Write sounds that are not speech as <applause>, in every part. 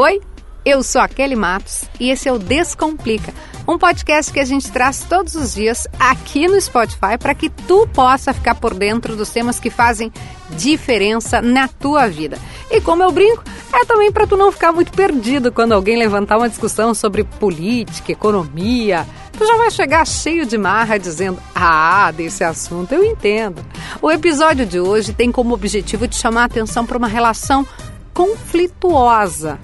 Oi, eu sou a Kelly Matos e esse é o Descomplica, um podcast que a gente traz todos os dias aqui no Spotify para que tu possa ficar por dentro dos temas que fazem diferença na tua vida. E como eu brinco, é também para tu não ficar muito perdido quando alguém levantar uma discussão sobre política, economia. Tu já vai chegar cheio de marra dizendo: Ah, desse assunto eu entendo. O episódio de hoje tem como objetivo de chamar a atenção para uma relação conflituosa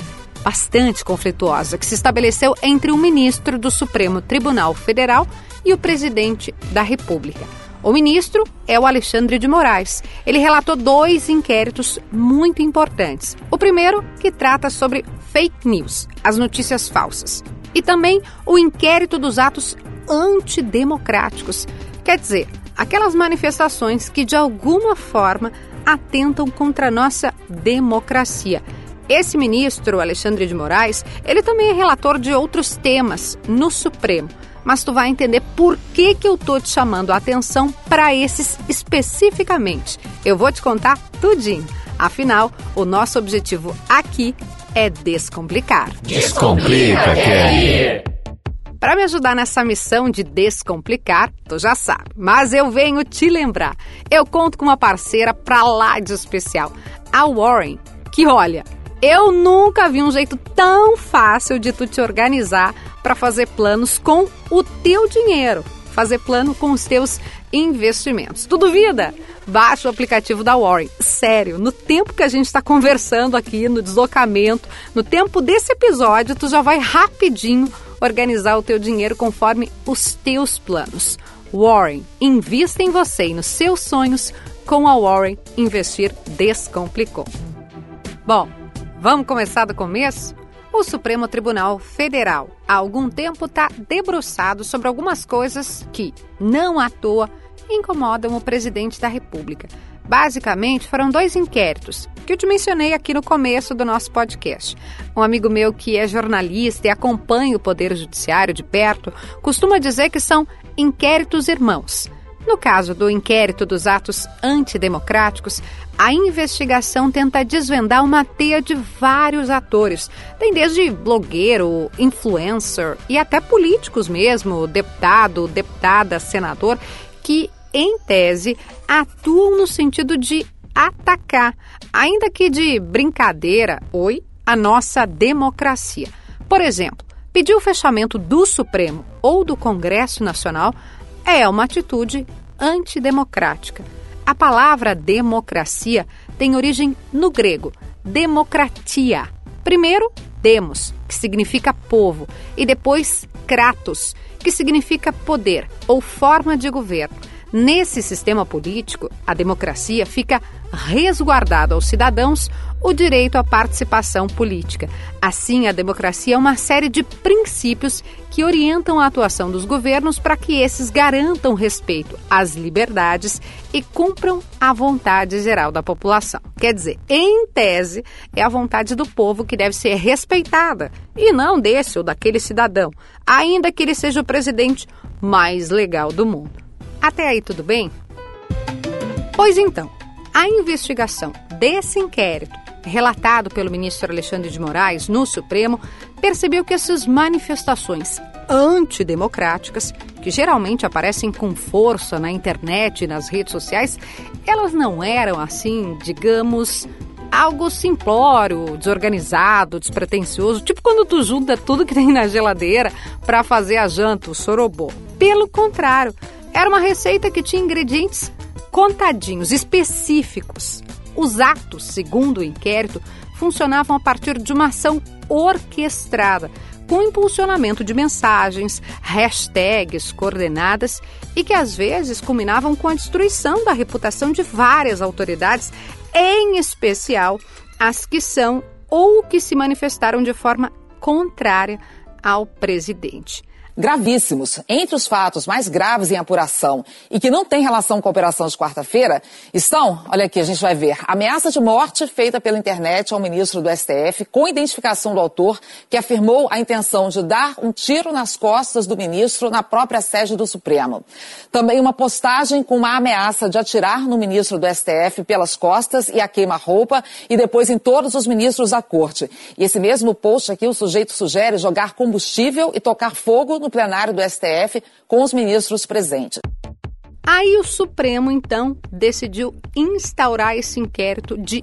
bastante conflituosa que se estabeleceu entre o ministro do Supremo Tribunal Federal e o presidente da República. O ministro é o Alexandre de Moraes. Ele relatou dois inquéritos muito importantes. O primeiro, que trata sobre fake news, as notícias falsas. E também o inquérito dos atos antidemocráticos. Quer dizer, aquelas manifestações que de alguma forma atentam contra a nossa democracia esse ministro, Alexandre de Moraes, ele também é relator de outros temas no Supremo. Mas tu vai entender por que, que eu tô te chamando a atenção para esses especificamente. Eu vou te contar tudinho. Afinal, o nosso objetivo aqui é descomplicar. Descomplica, Kelly! Para me ajudar nessa missão de descomplicar, tu já sabe, mas eu venho te lembrar. Eu conto com uma parceira pra lá de especial, a Warren, que olha, eu nunca vi um jeito tão fácil de tu te organizar para fazer planos com o teu dinheiro, fazer plano com os teus investimentos. Tu duvida? Baixa o aplicativo da Warren. Sério, no tempo que a gente está conversando aqui, no deslocamento, no tempo desse episódio, tu já vai rapidinho organizar o teu dinheiro conforme os teus planos. Warren, invista em você e nos seus sonhos. Com a Warren, investir descomplicou. Bom, Vamos começar do começo? O Supremo Tribunal Federal há algum tempo está debruçado sobre algumas coisas que, não à toa, incomodam o presidente da República. Basicamente, foram dois inquéritos que eu te mencionei aqui no começo do nosso podcast. Um amigo meu que é jornalista e acompanha o Poder Judiciário de perto costuma dizer que são inquéritos irmãos. No caso do inquérito dos atos antidemocráticos, a investigação tenta desvendar uma teia de vários atores. Tem desde blogueiro, influencer e até políticos mesmo, deputado, deputada, senador, que, em tese, atuam no sentido de atacar, ainda que de brincadeira, oi, a nossa democracia. Por exemplo, pedir o fechamento do Supremo ou do Congresso Nacional é uma atitude antidemocrática. A palavra democracia tem origem no grego, democratia. Primeiro, demos, que significa povo, e depois kratos, que significa poder ou forma de governo. Nesse sistema político, a democracia fica resguardada aos cidadãos o direito à participação política. Assim, a democracia é uma série de princípios que orientam a atuação dos governos para que esses garantam respeito às liberdades e cumpram a vontade geral da população. Quer dizer, em tese, é a vontade do povo que deve ser respeitada e não desse ou daquele cidadão, ainda que ele seja o presidente mais legal do mundo. Até aí tudo bem? Pois então, a investigação desse inquérito, relatado pelo ministro Alexandre de Moraes no Supremo, percebeu que essas manifestações antidemocráticas, que geralmente aparecem com força na internet e nas redes sociais, elas não eram assim, digamos, algo simplório, desorganizado, despretensioso, tipo quando tu junta tudo que tem na geladeira para fazer a janta, o sorobô. Pelo contrário, era uma receita que tinha ingredientes contadinhos, específicos. Os atos, segundo o inquérito, funcionavam a partir de uma ação orquestrada, com impulsionamento de mensagens, hashtags coordenadas e que às vezes culminavam com a destruição da reputação de várias autoridades, em especial as que são ou que se manifestaram de forma contrária ao presidente. Gravíssimos. Entre os fatos mais graves em apuração e que não têm relação com a operação de quarta-feira estão, olha aqui, a gente vai ver, ameaça de morte feita pela internet ao ministro do STF com identificação do autor que afirmou a intenção de dar um tiro nas costas do ministro na própria sede do Supremo. Também uma postagem com uma ameaça de atirar no ministro do STF pelas costas e a queima-roupa e depois em todos os ministros da corte. E esse mesmo post aqui, o sujeito sugere jogar combustível e tocar fogo no plenário do STF com os ministros presentes. Aí o Supremo, então, decidiu instaurar esse inquérito de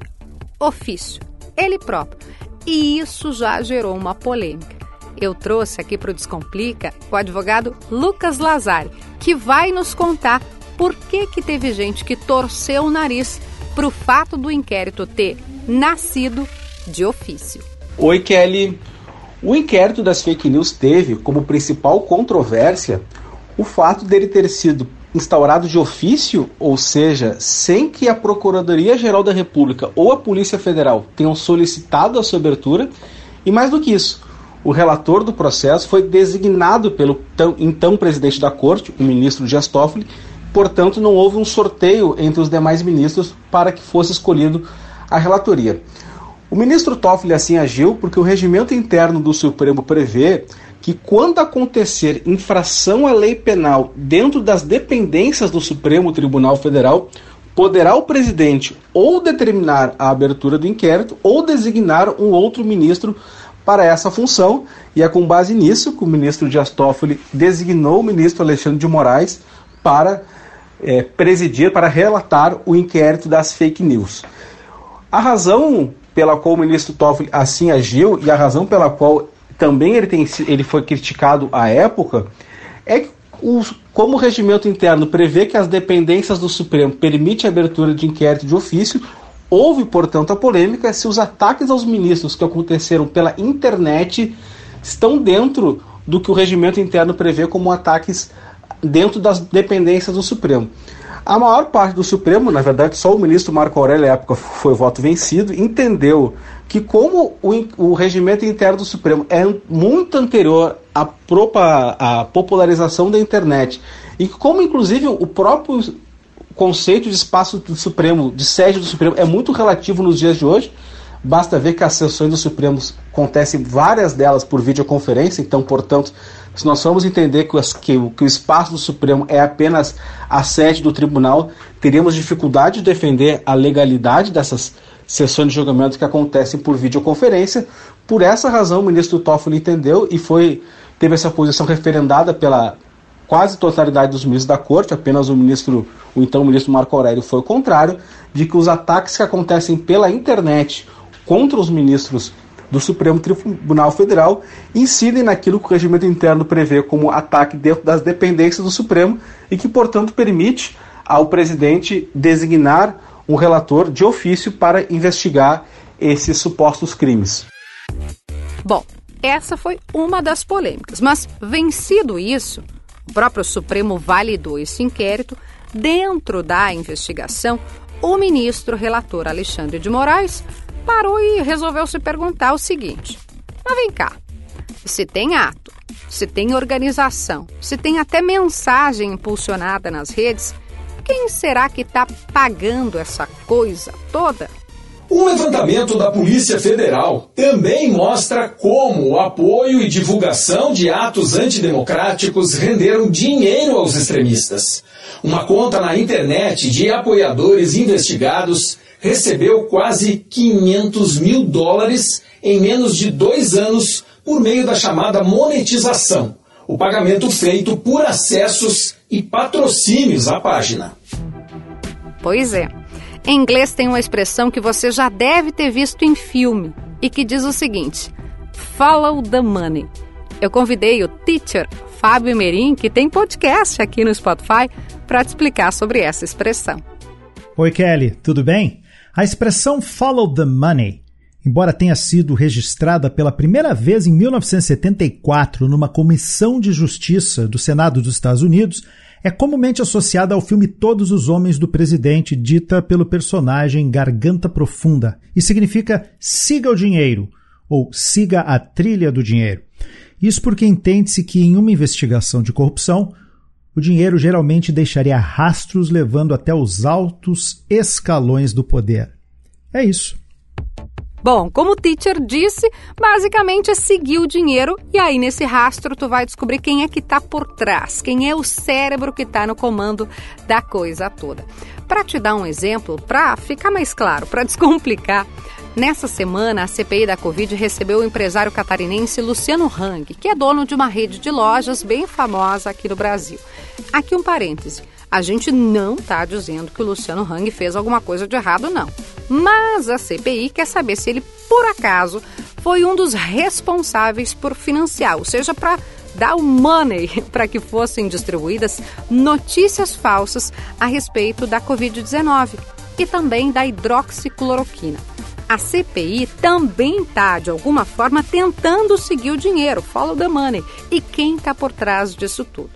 ofício, ele próprio. E isso já gerou uma polêmica. Eu trouxe aqui para o Descomplica o advogado Lucas Lazari, que vai nos contar por que, que teve gente que torceu o nariz para o fato do inquérito ter nascido de ofício. Oi, Kelly. O inquérito das fake news teve como principal controvérsia o fato dele ter sido instaurado de ofício, ou seja, sem que a Procuradoria-Geral da República ou a Polícia Federal tenham solicitado a sua abertura, e mais do que isso, o relator do processo foi designado pelo então presidente da corte, o ministro Dias Toffoli, portanto não houve um sorteio entre os demais ministros para que fosse escolhido a relatoria. O ministro Toffoli assim agiu porque o regimento interno do Supremo prevê que quando acontecer infração à lei penal dentro das dependências do Supremo Tribunal Federal, poderá o presidente ou determinar a abertura do inquérito ou designar um outro ministro para essa função, e é com base nisso que o ministro Dias Toffoli designou o ministro Alexandre de Moraes para é, presidir, para relatar o inquérito das fake news. A razão pela qual o ministro Toffoli assim agiu e a razão pela qual também ele, tem, ele foi criticado à época é que o, como o regimento interno prevê que as dependências do Supremo permitem a abertura de inquérito de ofício, houve, portanto, a polêmica se os ataques aos ministros que aconteceram pela internet estão dentro do que o regimento interno prevê como ataques dentro das dependências do Supremo. A maior parte do Supremo, na verdade, só o ministro Marco Aurélio, à época, foi voto vencido, entendeu que, como o, o regimento interno do Supremo é muito anterior à, propa, à popularização da internet, e como, inclusive, o próprio conceito de espaço do Supremo, de sede do Supremo, é muito relativo nos dias de hoje, basta ver que as sessões do Supremo acontecem várias delas por videoconferência, então, portanto, se nós formos entender que, que, que, o espaço do Supremo é apenas a sede do tribunal, teríamos dificuldade de defender a legalidade dessas sessões de julgamento que acontecem por videoconferência. Por essa razão, o ministro Toffoli entendeu e foi teve essa posição referendada pela quase totalidade dos ministros da corte, apenas o ministro, o então ministro Marco Aurélio foi o contrário, de que os ataques que acontecem pela internet contra os ministros do Supremo Tribunal Federal incidem naquilo que o regimento interno prevê como ataque dentro das dependências do Supremo e que, portanto, permite ao presidente designar um relator de ofício para investigar esses supostos crimes. Bom, essa foi uma das polêmicas, mas vencido isso, o próprio Supremo validou esse inquérito. Dentro da investigação, o ministro relator Alexandre de Moraes parou e resolveu se perguntar o seguinte: mas vem cá, se tem ato, se tem organização, se tem até mensagem impulsionada nas redes, quem será que está pagando essa coisa toda? Um levantamento da Polícia Federal também mostra como o apoio e divulgação de atos antidemocráticos renderam dinheiro aos extremistas. Uma conta na internet de apoiadores investigados recebeu quase 500 mil dólares em menos de dois anos por meio da chamada monetização, o pagamento feito por acessos e patrocínios à página. Pois é. Em inglês tem uma expressão que você já deve ter visto em filme e que diz o seguinte: Follow the money. Eu convidei o teacher Fábio Merim, que tem podcast aqui no Spotify, para te explicar sobre essa expressão. Oi, Kelly, tudo bem? A expressão follow the money, embora tenha sido registrada pela primeira vez em 1974 numa comissão de justiça do Senado dos Estados Unidos, é comumente associada ao filme Todos os Homens do Presidente, dita pelo personagem Garganta Profunda, e significa siga o dinheiro ou siga a trilha do dinheiro. Isso porque entende-se que em uma investigação de corrupção, o dinheiro geralmente deixaria rastros levando até os altos escalões do poder. É isso. Bom, como o teacher disse, basicamente é seguir o dinheiro e aí nesse rastro tu vai descobrir quem é que está por trás, quem é o cérebro que está no comando da coisa toda. Para te dar um exemplo, para ficar mais claro, para <laughs> descomplicar, Nessa semana, a CPI da Covid recebeu o empresário catarinense Luciano Hang, que é dono de uma rede de lojas bem famosa aqui no Brasil. Aqui um parêntese. A gente não está dizendo que o Luciano Hang fez alguma coisa de errado, não. Mas a CPI quer saber se ele, por acaso, foi um dos responsáveis por financiar, ou seja, para dar o money <laughs> para que fossem distribuídas notícias falsas a respeito da Covid-19 e também da hidroxicloroquina. A CPI também está, de alguma forma, tentando seguir o dinheiro, follow the money. E quem está por trás disso tudo?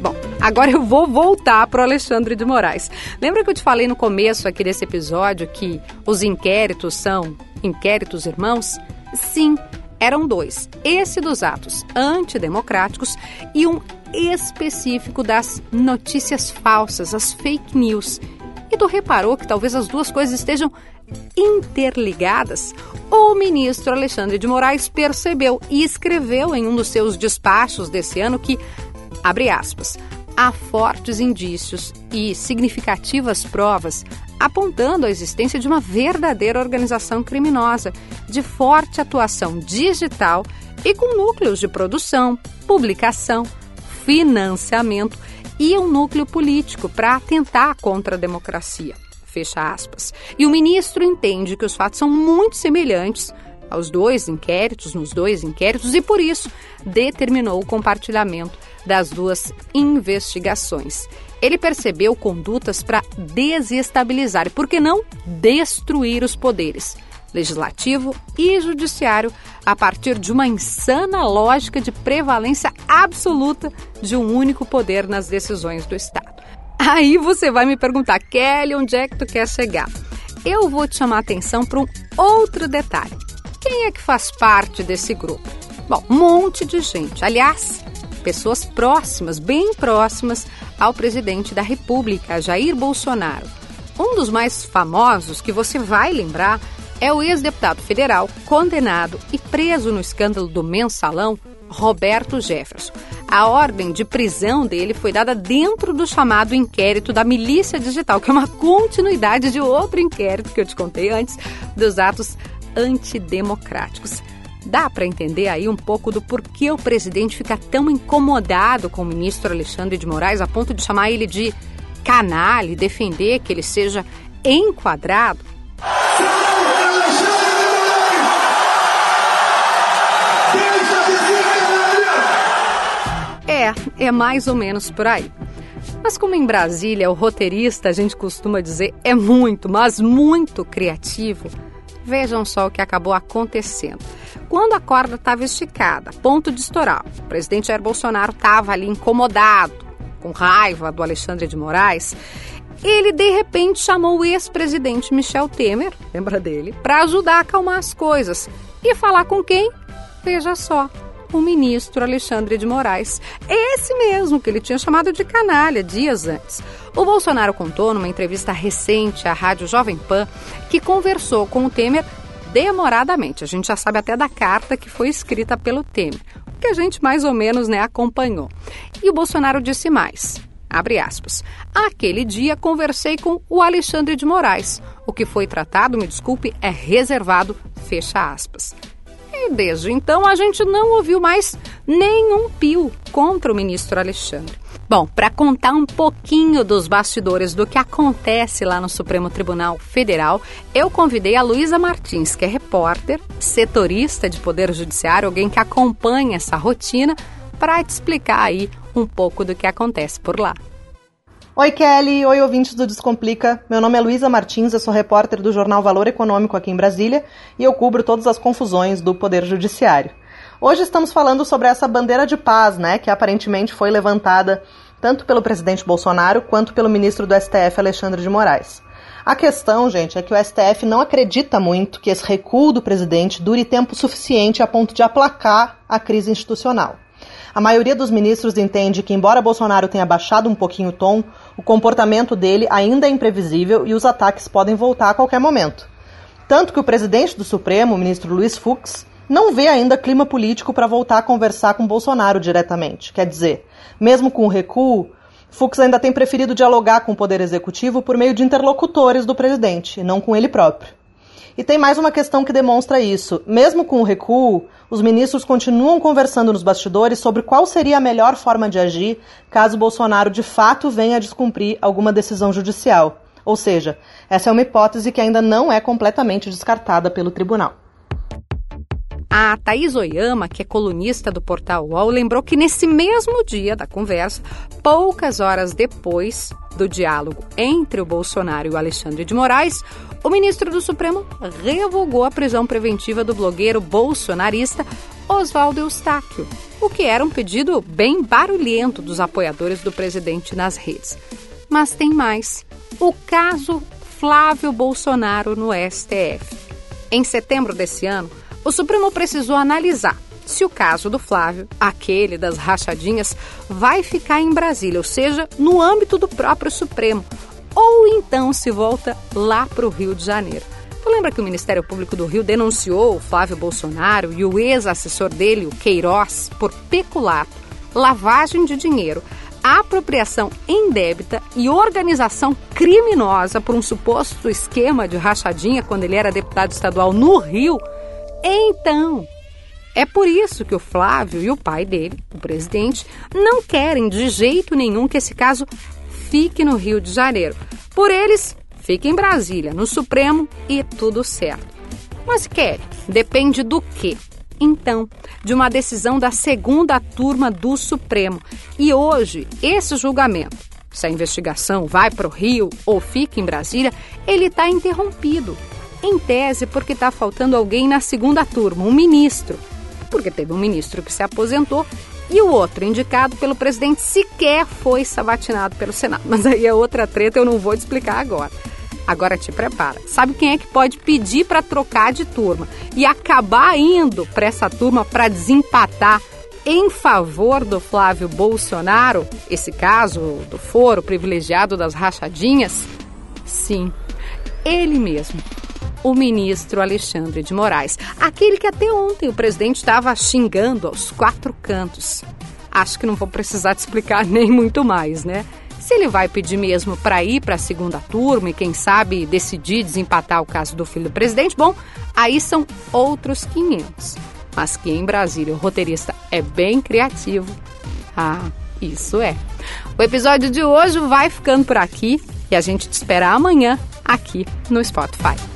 Bom, agora eu vou voltar para o Alexandre de Moraes. Lembra que eu te falei no começo aqui desse episódio que os inquéritos são inquéritos irmãos? Sim, eram dois. Esse dos atos antidemocráticos e um específico das notícias falsas, as fake news. E tu reparou que talvez as duas coisas estejam interligadas, o ministro Alexandre de Moraes percebeu e escreveu em um dos seus despachos desse ano que, abre aspas, há fortes indícios e significativas provas apontando a existência de uma verdadeira organização criminosa de forte atuação digital e com núcleos de produção, publicação, financiamento e um núcleo político para atentar contra a democracia. Fecha aspas. E o ministro entende que os fatos são muito semelhantes aos dois inquéritos, nos dois inquéritos, e por isso determinou o compartilhamento das duas investigações. Ele percebeu condutas para desestabilizar e, por que não, destruir os poderes legislativo e judiciário a partir de uma insana lógica de prevalência absoluta de um único poder nas decisões do Estado. Aí você vai me perguntar, Kelly, onde é que tu quer chegar? Eu vou te chamar a atenção para um outro detalhe. Quem é que faz parte desse grupo? Bom, um monte de gente. Aliás, pessoas próximas, bem próximas ao presidente da República, Jair Bolsonaro. Um dos mais famosos que você vai lembrar é o ex-deputado federal condenado e preso no escândalo do mensalão, Roberto Jefferson. A ordem de prisão dele foi dada dentro do chamado inquérito da Milícia Digital, que é uma continuidade de outro inquérito que eu te contei antes, dos atos antidemocráticos. Dá para entender aí um pouco do porquê o presidente fica tão incomodado com o ministro Alexandre de Moraes a ponto de chamar ele de canalha e defender que ele seja enquadrado? É, mais ou menos por aí. Mas como em Brasília o roteirista, a gente costuma dizer, é muito, mas muito criativo, vejam só o que acabou acontecendo. Quando a corda estava esticada, ponto de estourar, o presidente Jair Bolsonaro estava ali incomodado, com raiva do Alexandre de Moraes, ele de repente chamou o ex-presidente Michel Temer, lembra dele, para ajudar a acalmar as coisas. E falar com quem? Veja só, o ministro Alexandre de Moraes. Esse mesmo que ele tinha chamado de canalha dias antes. O Bolsonaro contou numa entrevista recente à Rádio Jovem Pan que conversou com o Temer demoradamente. A gente já sabe até da carta que foi escrita pelo Temer, o que a gente mais ou menos né, acompanhou. E o Bolsonaro disse mais. Abre aspas. Aquele dia conversei com o Alexandre de Moraes. O que foi tratado, me desculpe, é reservado. Fecha aspas. E desde então a gente não ouviu mais nenhum pio contra o ministro Alexandre. Bom, para contar um pouquinho dos bastidores do que acontece lá no Supremo Tribunal Federal, eu convidei a Luísa Martins, que é repórter, setorista de Poder Judiciário, alguém que acompanha essa rotina, para te explicar aí um pouco do que acontece por lá. Oi, Kelly. Oi, ouvintes do Descomplica. Meu nome é Luísa Martins, eu sou repórter do jornal Valor Econômico aqui em Brasília e eu cubro todas as confusões do Poder Judiciário. Hoje estamos falando sobre essa bandeira de paz, né, que aparentemente foi levantada tanto pelo presidente Bolsonaro quanto pelo ministro do STF, Alexandre de Moraes. A questão, gente, é que o STF não acredita muito que esse recuo do presidente dure tempo suficiente a ponto de aplacar a crise institucional. A maioria dos ministros entende que, embora Bolsonaro tenha baixado um pouquinho o tom, o comportamento dele ainda é imprevisível e os ataques podem voltar a qualquer momento. Tanto que o presidente do Supremo, o ministro Luiz Fux, não vê ainda clima político para voltar a conversar com Bolsonaro diretamente. Quer dizer, mesmo com o recuo, Fux ainda tem preferido dialogar com o Poder Executivo por meio de interlocutores do presidente, e não com ele próprio. E tem mais uma questão que demonstra isso. Mesmo com o recuo, os ministros continuam conversando nos bastidores sobre qual seria a melhor forma de agir caso Bolsonaro de fato venha a descumprir alguma decisão judicial. Ou seja, essa é uma hipótese que ainda não é completamente descartada pelo tribunal. A Thaís Oyama, que é colunista do portal UOL, lembrou que nesse mesmo dia da conversa, poucas horas depois do diálogo entre o Bolsonaro e o Alexandre de Moraes, o ministro do Supremo revogou a prisão preventiva do blogueiro bolsonarista Oswaldo Eustáquio, o que era um pedido bem barulhento dos apoiadores do presidente nas redes. Mas tem mais: o caso Flávio Bolsonaro no STF. Em setembro desse ano, o Supremo precisou analisar se o caso do Flávio, aquele das rachadinhas, vai ficar em Brasília, ou seja, no âmbito do próprio Supremo, ou então se volta lá para o Rio de Janeiro. Tu lembra que o Ministério Público do Rio denunciou o Flávio Bolsonaro e o ex-assessor dele, o Queiroz, por peculato, lavagem de dinheiro, apropriação indébita e organização criminosa por um suposto esquema de rachadinha quando ele era deputado estadual no Rio? Então, é por isso que o Flávio e o pai dele, o presidente, não querem de jeito nenhum que esse caso fique no Rio de Janeiro. Por eles, fique em Brasília, no Supremo e tudo certo. Mas querem, depende do quê? Então, de uma decisão da segunda turma do Supremo. E hoje, esse julgamento, se a investigação vai para o Rio ou fica em Brasília, ele está interrompido em tese porque está faltando alguém na segunda turma, um ministro. Porque teve um ministro que se aposentou e o outro, indicado pelo presidente, sequer foi sabatinado pelo Senado. Mas aí é outra treta, eu não vou te explicar agora. Agora te prepara. Sabe quem é que pode pedir para trocar de turma e acabar indo para essa turma para desempatar em favor do Flávio Bolsonaro? Esse caso do foro privilegiado das rachadinhas? Sim, ele mesmo o ministro Alexandre de Moraes, aquele que até ontem o presidente estava xingando aos quatro cantos. Acho que não vou precisar te explicar <laughs> nem muito mais, né? Se ele vai pedir mesmo para ir para a segunda turma e, quem sabe, decidir desempatar o caso do filho do presidente, bom, aí são outros 500. Mas que em Brasília o roteirista é bem criativo. Ah, isso é. O episódio de hoje vai ficando por aqui e a gente te espera amanhã aqui no Spotify.